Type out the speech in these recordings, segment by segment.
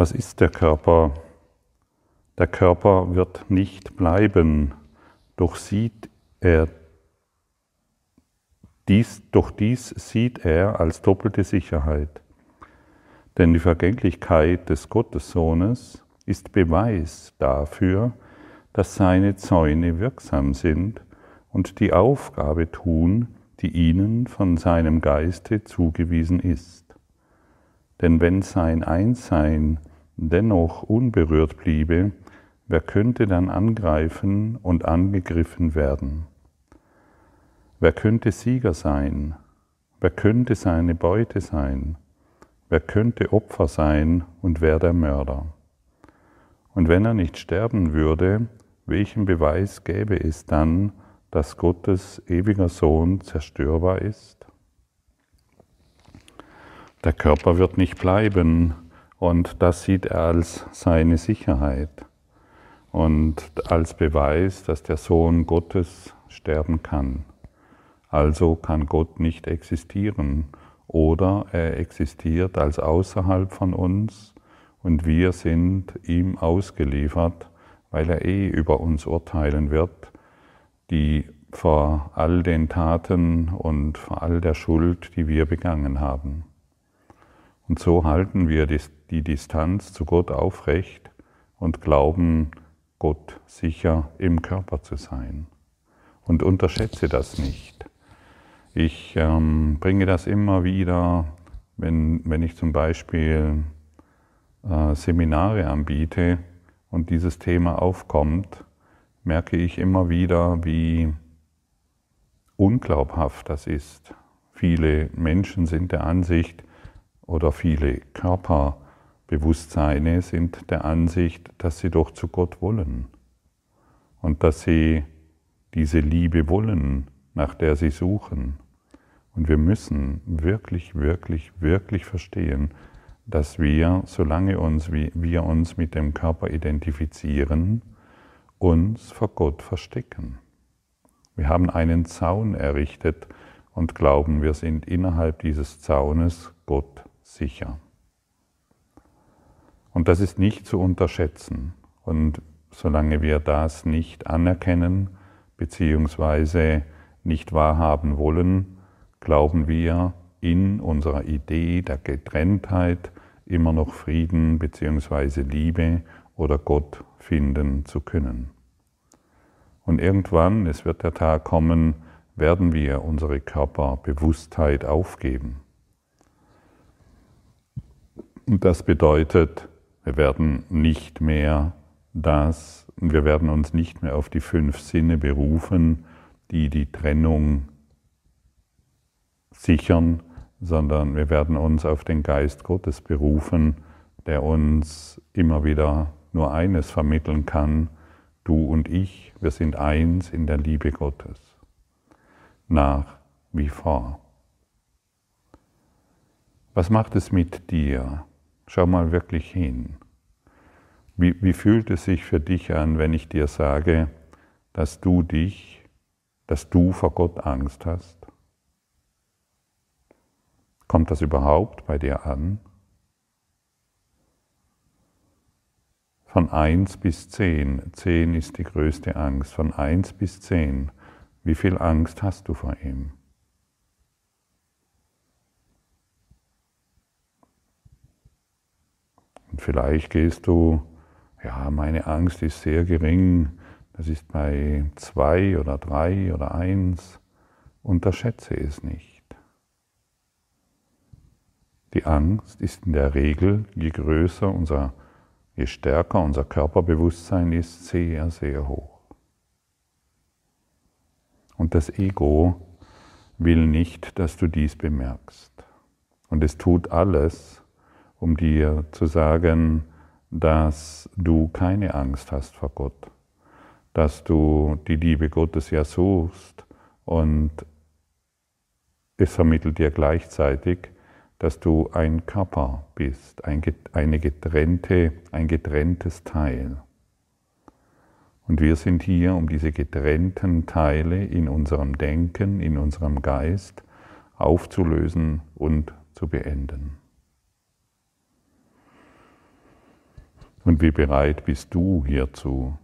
Was ist der Körper? Der Körper wird nicht bleiben, doch sieht er dies, doch dies sieht er als doppelte Sicherheit. Denn die Vergänglichkeit des Gottessohnes ist Beweis dafür, dass seine Zäune wirksam sind und die Aufgabe tun, die ihnen von seinem Geiste zugewiesen ist. Denn wenn sein Einssein dennoch unberührt bliebe, wer könnte dann angreifen und angegriffen werden? Wer könnte Sieger sein? Wer könnte seine Beute sein? Wer könnte Opfer sein und wer der Mörder? Und wenn er nicht sterben würde, welchen Beweis gäbe es dann, dass Gottes ewiger Sohn zerstörbar ist? Der Körper wird nicht bleiben und das sieht er als seine Sicherheit und als Beweis, dass der Sohn Gottes sterben kann. Also kann Gott nicht existieren oder er existiert als außerhalb von uns und wir sind ihm ausgeliefert, weil er eh über uns urteilen wird die vor all den Taten und vor all der Schuld, die wir begangen haben. Und so halten wir die Distanz zu Gott aufrecht und glauben, Gott sicher im Körper zu sein. Und unterschätze das nicht. Ich ähm, bringe das immer wieder, wenn, wenn ich zum Beispiel äh, Seminare anbiete und dieses Thema aufkommt, merke ich immer wieder, wie unglaubhaft das ist. Viele Menschen sind der Ansicht oder viele Körperbewusstseine sind der Ansicht, dass sie doch zu Gott wollen und dass sie diese Liebe wollen, nach der sie suchen. Und wir müssen wirklich, wirklich, wirklich verstehen, dass wir, solange uns, wir uns mit dem Körper identifizieren, uns vor Gott verstecken. Wir haben einen Zaun errichtet und glauben, wir sind innerhalb dieses Zaunes Gott sicher. Und das ist nicht zu unterschätzen. Und solange wir das nicht anerkennen bzw. nicht wahrhaben wollen, glauben wir in unserer Idee der Getrenntheit immer noch Frieden bzw. Liebe oder Gott finden zu können. Und irgendwann, es wird der Tag kommen, werden wir unsere Körperbewusstheit aufgeben. Und das bedeutet, wir werden nicht mehr das, wir werden uns nicht mehr auf die fünf Sinne berufen, die die Trennung sichern, sondern wir werden uns auf den Geist Gottes berufen, der uns immer wieder nur eines vermitteln kann, du und ich, wir sind eins in der Liebe Gottes, nach wie vor. Was macht es mit dir? Schau mal wirklich hin. Wie, wie fühlt es sich für dich an, wenn ich dir sage, dass du dich, dass du vor Gott Angst hast? Kommt das überhaupt bei dir an? Von 1 bis 10. 10 ist die größte Angst. Von 1 bis 10. Wie viel Angst hast du vor ihm? Und vielleicht gehst du, ja, meine Angst ist sehr gering. Das ist bei 2 oder 3 oder 1. Unterschätze es nicht. Die Angst ist in der Regel, je größer unser je stärker unser Körperbewusstsein ist, sehr, sehr hoch. Und das Ego will nicht, dass du dies bemerkst. Und es tut alles, um dir zu sagen, dass du keine Angst hast vor Gott, dass du die Liebe Gottes ja suchst und es vermittelt dir gleichzeitig, dass du ein Körper bist, ein, eine getrennte, ein getrenntes Teil. Und wir sind hier, um diese getrennten Teile in unserem Denken, in unserem Geist aufzulösen und zu beenden. Und wie bereit bist du hierzu?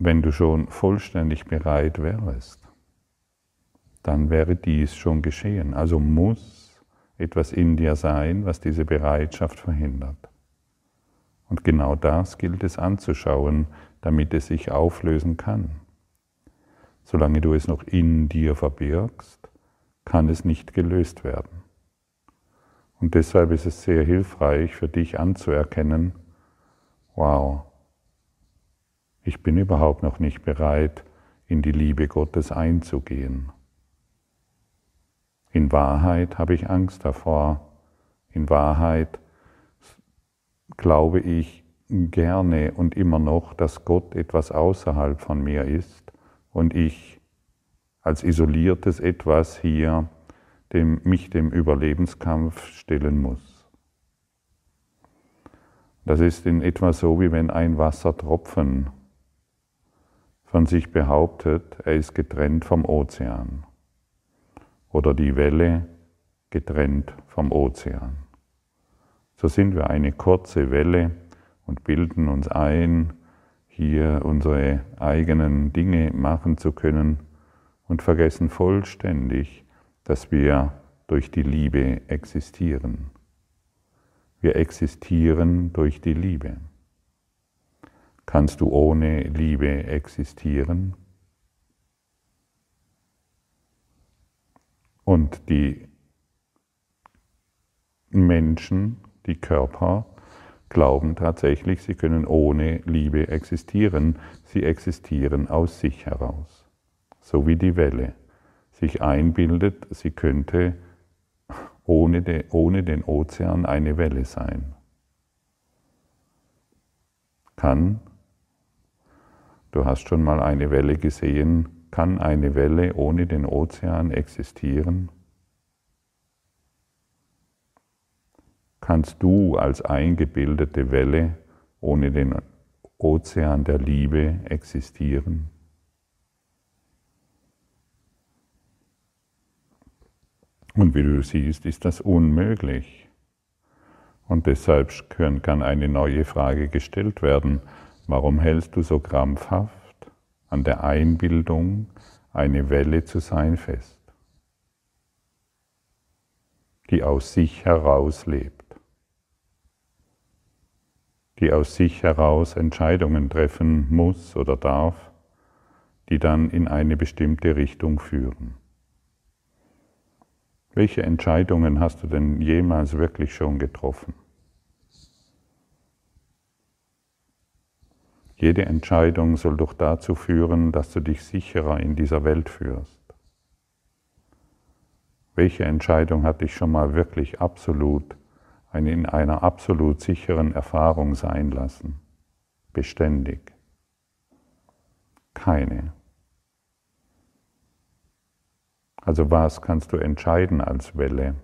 Wenn du schon vollständig bereit wärst, dann wäre dies schon geschehen. Also muss etwas in dir sein, was diese Bereitschaft verhindert. Und genau das gilt es anzuschauen, damit es sich auflösen kann. Solange du es noch in dir verbirgst, kann es nicht gelöst werden. Und deshalb ist es sehr hilfreich für dich anzuerkennen, wow, ich bin überhaupt noch nicht bereit, in die Liebe Gottes einzugehen. In Wahrheit habe ich Angst davor. In Wahrheit glaube ich gerne und immer noch, dass Gott etwas außerhalb von mir ist und ich als isoliertes etwas hier dem, mich dem Überlebenskampf stellen muss. Das ist in etwa so, wie wenn ein Wassertropfen von sich behauptet, er ist getrennt vom Ozean oder die Welle getrennt vom Ozean. So sind wir eine kurze Welle und bilden uns ein, hier unsere eigenen Dinge machen zu können und vergessen vollständig, dass wir durch die Liebe existieren. Wir existieren durch die Liebe. Kannst du ohne Liebe existieren? Und die Menschen, die Körper, glauben tatsächlich, sie können ohne Liebe existieren. Sie existieren aus sich heraus. So wie die Welle sich einbildet, sie könnte ohne, de, ohne den Ozean eine Welle sein. Kann Du hast schon mal eine Welle gesehen. Kann eine Welle ohne den Ozean existieren? Kannst du als eingebildete Welle ohne den Ozean der Liebe existieren? Und wie du siehst, ist das unmöglich. Und deshalb kann eine neue Frage gestellt werden. Warum hältst du so krampfhaft an der Einbildung, eine Welle zu sein fest, die aus sich heraus lebt, die aus sich heraus Entscheidungen treffen muss oder darf, die dann in eine bestimmte Richtung führen? Welche Entscheidungen hast du denn jemals wirklich schon getroffen? Jede Entscheidung soll doch dazu führen, dass du dich sicherer in dieser Welt führst. Welche Entscheidung hat dich schon mal wirklich absolut in einer absolut sicheren Erfahrung sein lassen? Beständig. Keine. Also was kannst du entscheiden als Welle?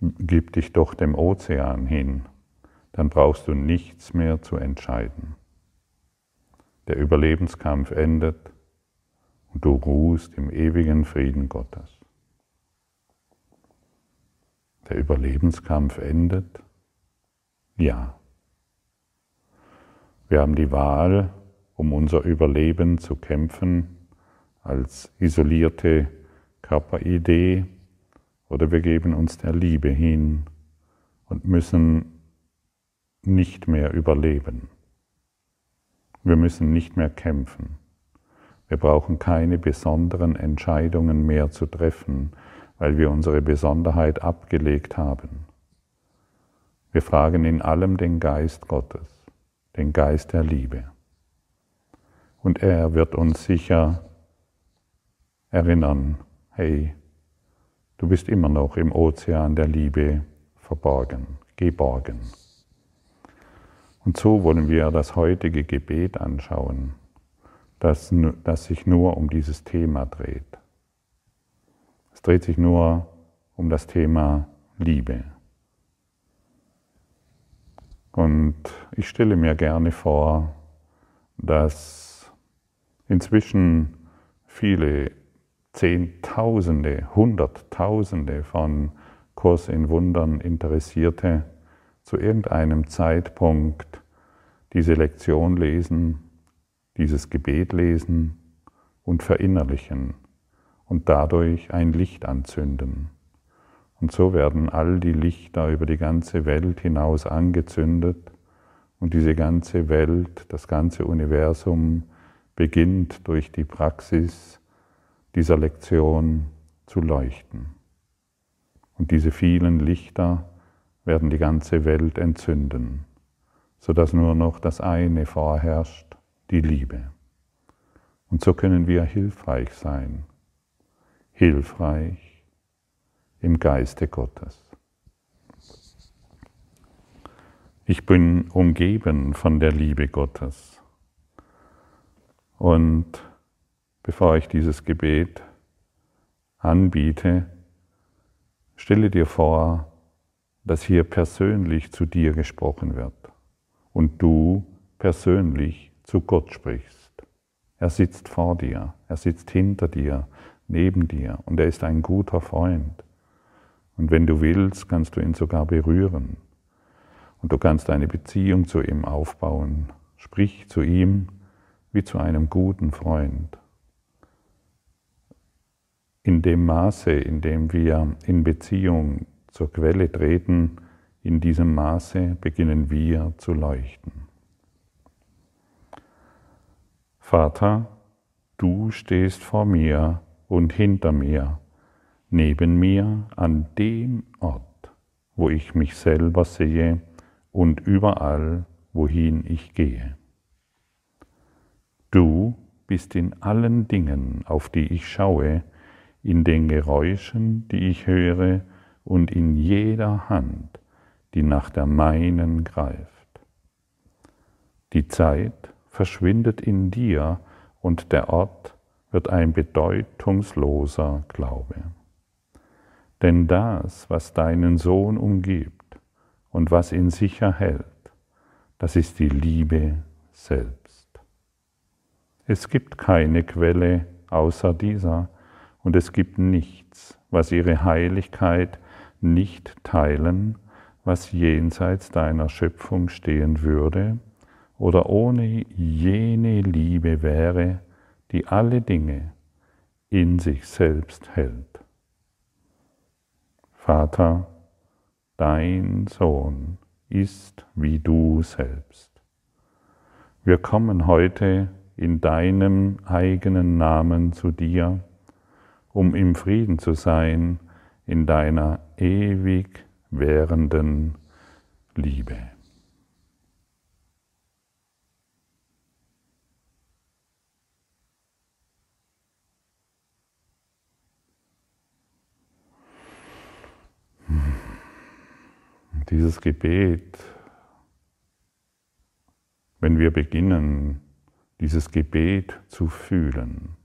gib dich doch dem Ozean hin, dann brauchst du nichts mehr zu entscheiden. Der Überlebenskampf endet und du ruhst im ewigen Frieden Gottes. Der Überlebenskampf endet? Ja. Wir haben die Wahl, um unser Überleben zu kämpfen, als isolierte Körperidee oder wir geben uns der Liebe hin und müssen nicht mehr überleben. Wir müssen nicht mehr kämpfen. Wir brauchen keine besonderen Entscheidungen mehr zu treffen, weil wir unsere Besonderheit abgelegt haben. Wir fragen in allem den Geist Gottes, den Geist der Liebe. Und er wird uns sicher erinnern, hey, Du bist immer noch im Ozean der Liebe verborgen, geborgen. Und so wollen wir das heutige Gebet anschauen, das, das sich nur um dieses Thema dreht. Es dreht sich nur um das Thema Liebe. Und ich stelle mir gerne vor, dass inzwischen viele Zehntausende, Hunderttausende von Kurs in Wundern Interessierte zu irgendeinem Zeitpunkt diese Lektion lesen, dieses Gebet lesen und verinnerlichen und dadurch ein Licht anzünden. Und so werden all die Lichter über die ganze Welt hinaus angezündet und diese ganze Welt, das ganze Universum beginnt durch die Praxis dieser Lektion zu leuchten. Und diese vielen Lichter werden die ganze Welt entzünden, sodass nur noch das eine vorherrscht, die Liebe. Und so können wir hilfreich sein, hilfreich im Geiste Gottes. Ich bin umgeben von der Liebe Gottes. Und bevor ich dieses Gebet anbiete, stelle dir vor, dass hier persönlich zu dir gesprochen wird und du persönlich zu Gott sprichst. Er sitzt vor dir, er sitzt hinter dir, neben dir und er ist ein guter Freund. Und wenn du willst, kannst du ihn sogar berühren. Und du kannst eine Beziehung zu ihm aufbauen. Sprich zu ihm wie zu einem guten Freund. In dem Maße, in dem wir in Beziehung zur Quelle treten, in diesem Maße beginnen wir zu leuchten. Vater, du stehst vor mir und hinter mir neben mir an dem Ort, wo ich mich selber sehe und überall, wohin ich gehe. Du bist in allen Dingen, auf die ich schaue, in den Geräuschen, die ich höre und in jeder Hand, die nach der meinen greift. Die Zeit verschwindet in dir und der Ort wird ein bedeutungsloser Glaube. Denn das, was deinen Sohn umgibt und was ihn sicher hält, das ist die Liebe selbst. Es gibt keine Quelle außer dieser und es gibt nichts, was ihre Heiligkeit nicht teilen, was jenseits deiner Schöpfung stehen würde oder ohne jene Liebe wäre, die alle Dinge in sich selbst hält. Vater, dein Sohn ist wie du selbst. Wir kommen heute in deinem eigenen Namen zu dir, um im Frieden zu sein in deiner ewig währenden Liebe. Dieses Gebet, wenn wir beginnen, dieses Gebet zu fühlen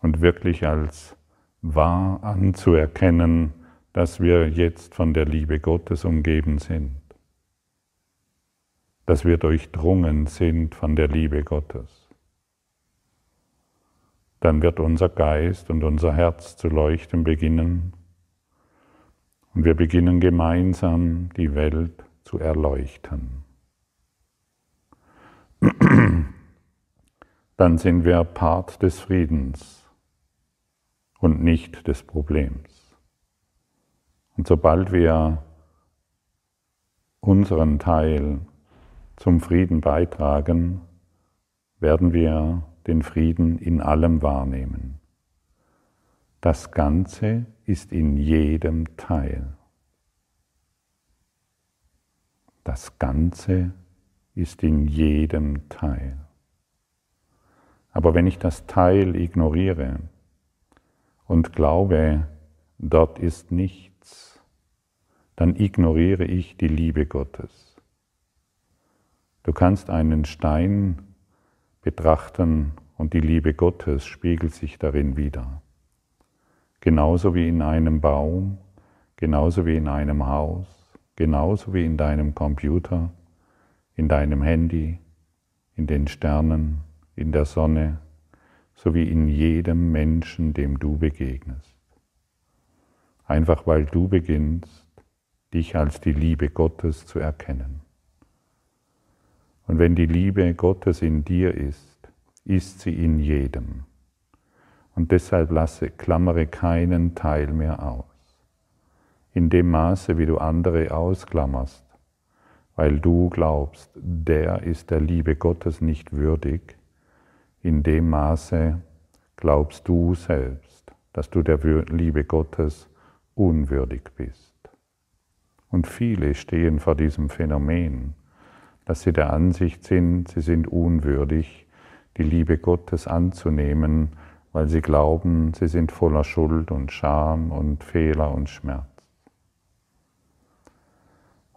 und wirklich als wahr anzuerkennen, dass wir jetzt von der Liebe Gottes umgeben sind, dass wir durchdrungen sind von der Liebe Gottes. Dann wird unser Geist und unser Herz zu leuchten beginnen und wir beginnen gemeinsam die Welt zu erleuchten. Dann sind wir Part des Friedens und nicht des Problems. Und sobald wir unseren Teil zum Frieden beitragen, werden wir den Frieden in allem wahrnehmen. Das Ganze ist in jedem Teil. Das Ganze ist in jedem Teil. Aber wenn ich das Teil ignoriere und glaube, dort ist nichts, dann ignoriere ich die Liebe Gottes. Du kannst einen Stein betrachten und die Liebe Gottes spiegelt sich darin wieder genauso wie in einem Baum, genauso wie in einem Haus, genauso wie in deinem Computer, in deinem Handy, in den Sternen, in der Sonne, sowie in jedem Menschen, dem du begegnest. Einfach weil du beginnst, dich als die Liebe Gottes zu erkennen. Und wenn die Liebe Gottes in dir ist, ist sie in jedem. Und deshalb lasse, klammere keinen Teil mehr aus. In dem Maße, wie du andere ausklammerst, weil du glaubst, der ist der Liebe Gottes nicht würdig, in dem Maße glaubst du selbst, dass du der Liebe Gottes unwürdig bist. Und viele stehen vor diesem Phänomen, dass sie der Ansicht sind, sie sind unwürdig, die Liebe Gottes anzunehmen, weil sie glauben, sie sind voller Schuld und Scham und Fehler und Schmerz.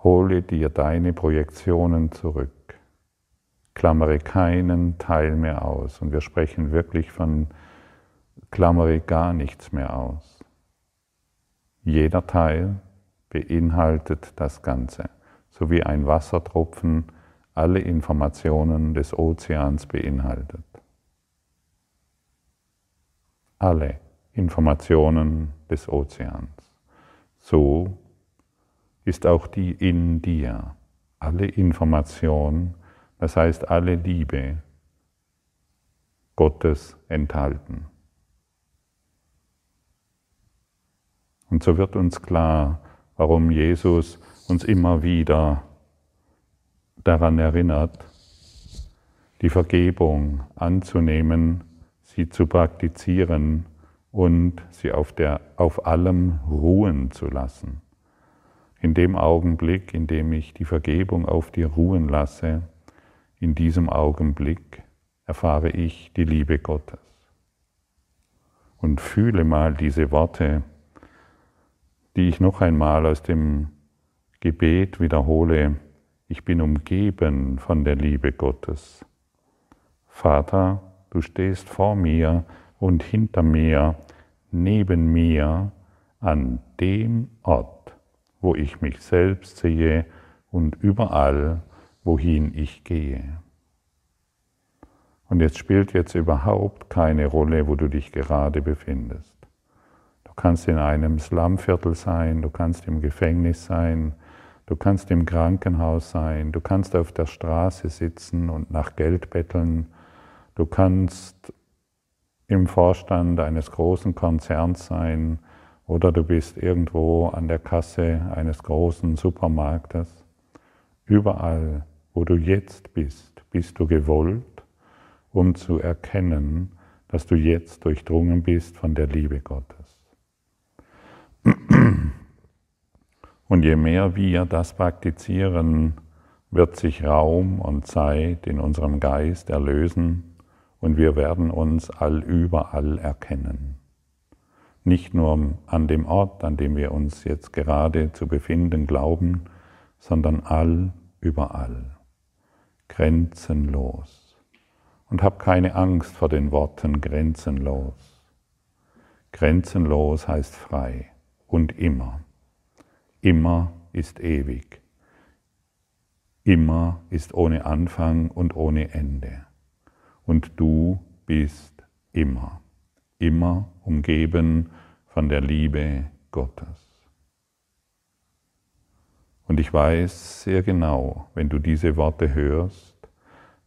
Hole dir deine Projektionen zurück. Klammere keinen Teil mehr aus. Und wir sprechen wirklich von klammere gar nichts mehr aus. Jeder Teil beinhaltet das Ganze, so wie ein Wassertropfen alle Informationen des Ozeans beinhaltet. Alle Informationen des Ozeans. So ist auch die in dir, alle Information, das heißt alle Liebe Gottes enthalten. Und so wird uns klar, warum Jesus uns immer wieder daran erinnert, die Vergebung anzunehmen, sie zu praktizieren und sie auf, der, auf allem ruhen zu lassen. In dem Augenblick, in dem ich die Vergebung auf dir ruhen lasse, in diesem Augenblick erfahre ich die Liebe Gottes. Und fühle mal diese Worte, die ich noch einmal aus dem Gebet wiederhole, ich bin umgeben von der Liebe Gottes. Vater, du stehst vor mir und hinter mir, neben mir, an dem Ort, wo ich mich selbst sehe und überall, wohin ich gehe. Und jetzt spielt jetzt überhaupt keine Rolle, wo du dich gerade befindest. Du kannst in einem Slumviertel sein, du kannst im Gefängnis sein, Du kannst im Krankenhaus sein, du kannst auf der Straße sitzen und nach Geld betteln, du kannst im Vorstand eines großen Konzerns sein oder du bist irgendwo an der Kasse eines großen Supermarktes. Überall, wo du jetzt bist, bist du gewollt, um zu erkennen, dass du jetzt durchdrungen bist von der Liebe Gottes. Und je mehr wir das praktizieren, wird sich Raum und Zeit in unserem Geist erlösen und wir werden uns allüberall erkennen. Nicht nur an dem Ort, an dem wir uns jetzt gerade zu befinden glauben, sondern allüberall, grenzenlos. Und hab keine Angst vor den Worten grenzenlos. Grenzenlos heißt frei und immer. Immer ist ewig. Immer ist ohne Anfang und ohne Ende. Und du bist immer, immer umgeben von der Liebe Gottes. Und ich weiß sehr genau, wenn du diese Worte hörst,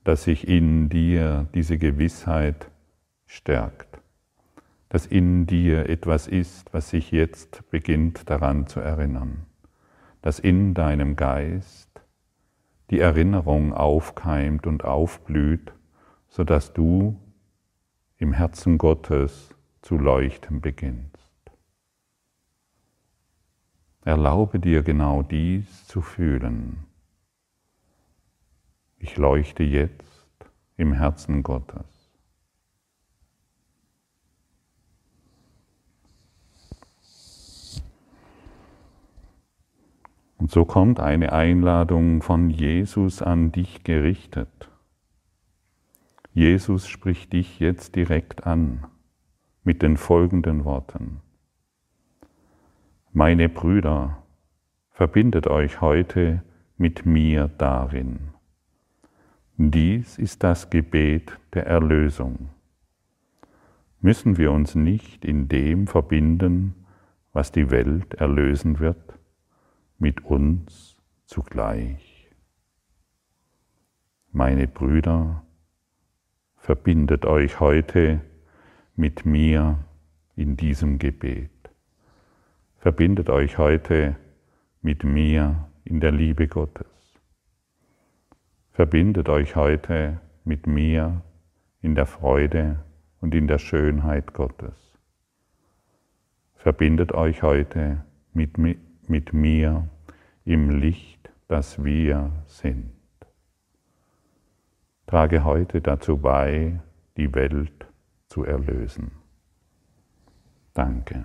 dass sich in dir diese Gewissheit stärkt, dass in dir etwas ist, was sich jetzt beginnt daran zu erinnern dass in deinem Geist die Erinnerung aufkeimt und aufblüht, sodass du im Herzen Gottes zu leuchten beginnst. Erlaube dir genau dies zu fühlen. Ich leuchte jetzt im Herzen Gottes. Und so kommt eine Einladung von Jesus an dich gerichtet. Jesus spricht dich jetzt direkt an mit den folgenden Worten. Meine Brüder, verbindet euch heute mit mir darin. Dies ist das Gebet der Erlösung. Müssen wir uns nicht in dem verbinden, was die Welt erlösen wird, mit uns zugleich? Meine Brüder, verbindet euch heute mit mir in diesem Gebet. Verbindet euch heute mit mir in der Liebe Gottes. Verbindet euch heute mit mir in der Freude und in der Schönheit Gottes. Verbindet euch heute mit, mit mir im Licht, das wir sind. Trage heute dazu bei, die Welt zu erlösen. Danke.